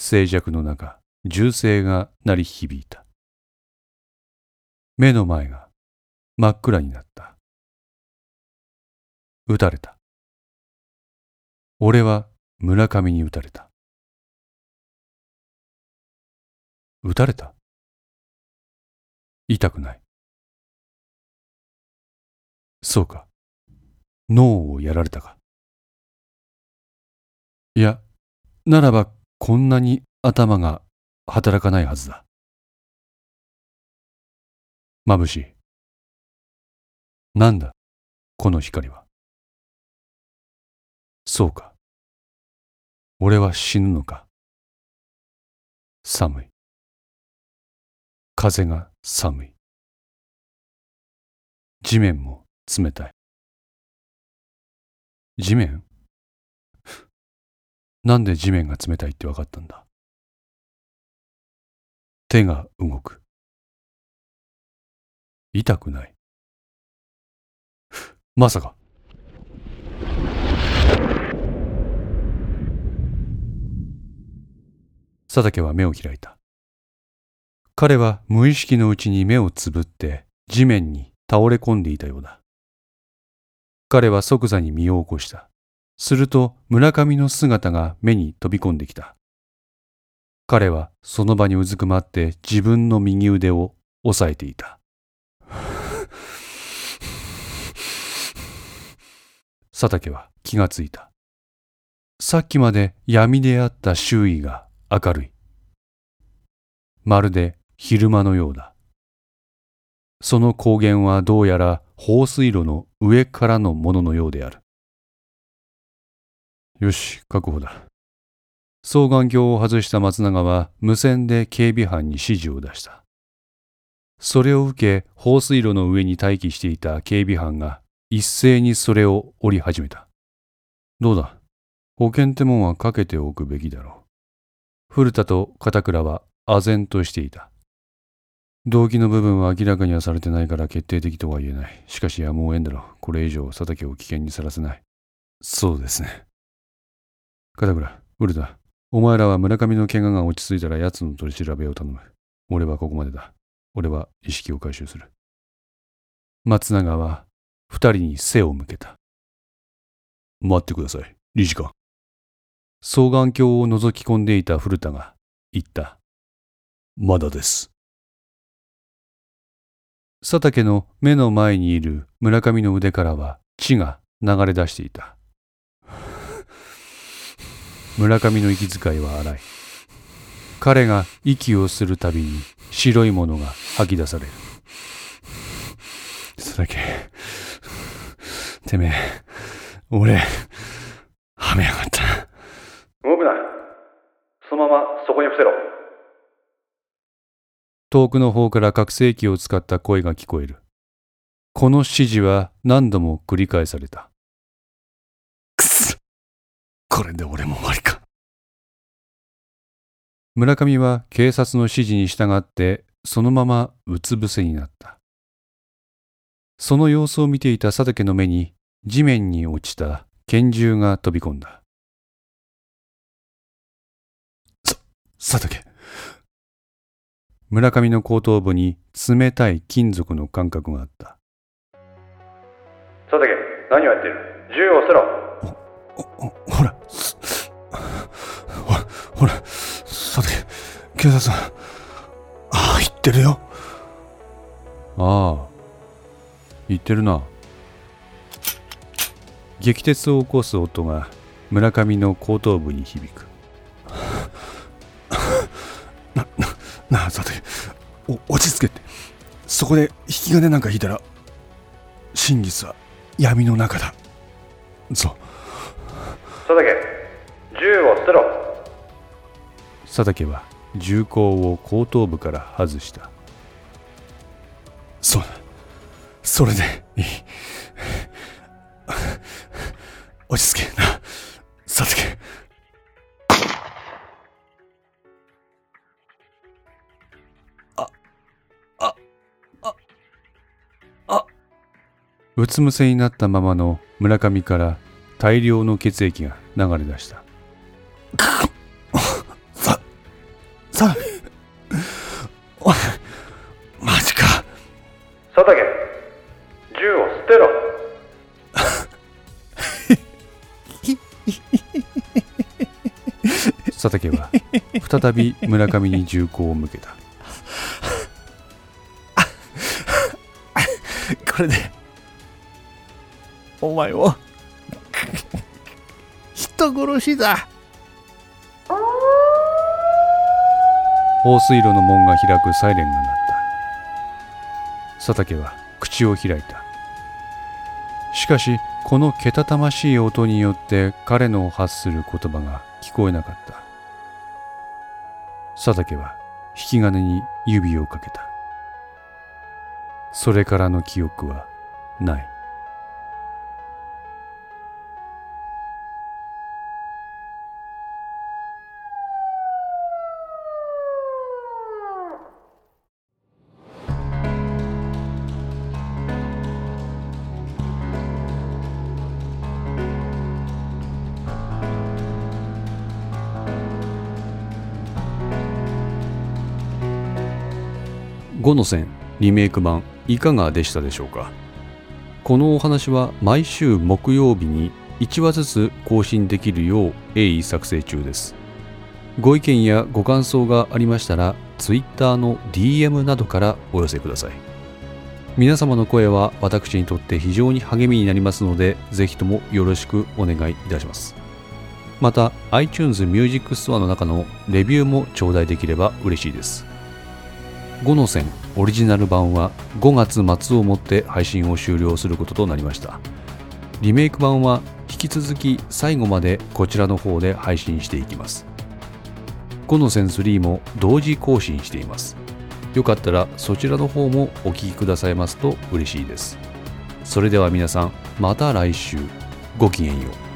静寂の中、銃声が鳴り響いた。目の前が真っ暗になった。撃たれた。俺は村上に撃たれた。撃たれた？痛くない。そうか。脳をやられたか。いや、ならばこんなに頭が働かないはずだ。眩しい。なんだ、この光は。そうか。俺は死ぬのか。寒い。風が寒い。地面も冷たい。地面？なんで地面が冷たいって分かったんだ？手が動く。痛くない。まさか。佐竹は目を開いた。彼は無意識のうちに目をつぶって地面に倒れ込んでいたようだ。彼は即座に身を起こした。すると村上の姿が目に飛び込んできた。彼はその場にうずくまって自分の右腕を押さえていた。佐竹は気がついた。さっきまで闇であった周囲が明るい。まるで昼間のようだ。その光源はどうやら放水路の上からのもののようである。よし、確保だ。双眼鏡を外した松永は無線で警備班に指示を出した。それを受け、放水路の上に待機していた警備班が一斉にそれを降り始めた。どうだ？保険ってもんはかけておくべきだろう。古田と片倉は唖然としていた。動機の部分は明らかにはされてないから決定的とは言えない。しかしやむを得んだろう。これ以上佐竹を危険にさらせない。そうですね。片倉、古田、お前らは村上の怪我が落ち着いたら奴の取り調べを頼む。俺はここまでだ。俺は意識を回収する。松永は二人に背を向けた。待ってください、理事官。双眼鏡を覗き込んでいた古田が言った。まだです。佐竹の目の前にいる村上の腕からは血が流れ出していた。村上の息遣いは荒い。彼が息をするたびに白いものが吐き出される。それだけ、てめえ、俺、はめやがった。動くな。そのままそこに伏せろ。遠くの方から拡声器を使った声が聞こえる。この指示は何度も繰り返された。これで俺も終わりか。村上は警察の指示に従ってそのままうつ伏せになった。その様子を見ていた佐竹の目に地面に落ちた拳銃が飛び込んだ。さ、佐竹。村上の後頭部に冷たい金属の感覚があった。佐竹、何をやってる？銃を捨てろほら、さて、警察さん、ああ、言ってるよ。ああ、言ってるな。激鉄を起こす音が村上の後頭部に響く。な、な、なあ、さて、お、落ち着けって。そこで引き金なんか引いたら、真実は闇の中だ。そう。佐竹銃を捨てろ佐竹は銃口を後頭部から外した。そそれでいい。落ち着けな佐竹。ああああ。うつむせになったままの村上から大量の血液が流れ出した。佐竹は再び村上に銃口を向けた。これでお前を人殺しだ。放水路の門が開くサイレンが鳴った。佐竹は口を開いたしかしこのけたたましい音によって彼の発する言葉が聞こえなかった。佐竹は引き金に指をかけた。それからの記憶はない。5の線リメイク版いかがでしたでしょうか？このお話は毎週木曜日に1話ずつ更新できるよう鋭意作成中です。ご意見やご感想がありましたら Twitter の DM などからお寄せください。皆様の声は私にとって非常に励みになりますのでぜひともよろしくお願いいたします。また iTunes Music Store の中のレビューも頂戴できれば嬉しいです。5の線オリジナル版は5月末をもって配信を終了することとなりました。リメイク版は引き続き最後までこちらの方で配信していきます。5の線3も同時更新しています。よかったらそちらの方もお聞きくださいますと嬉しいです。それでは皆さんまた来週。ごきげんよう。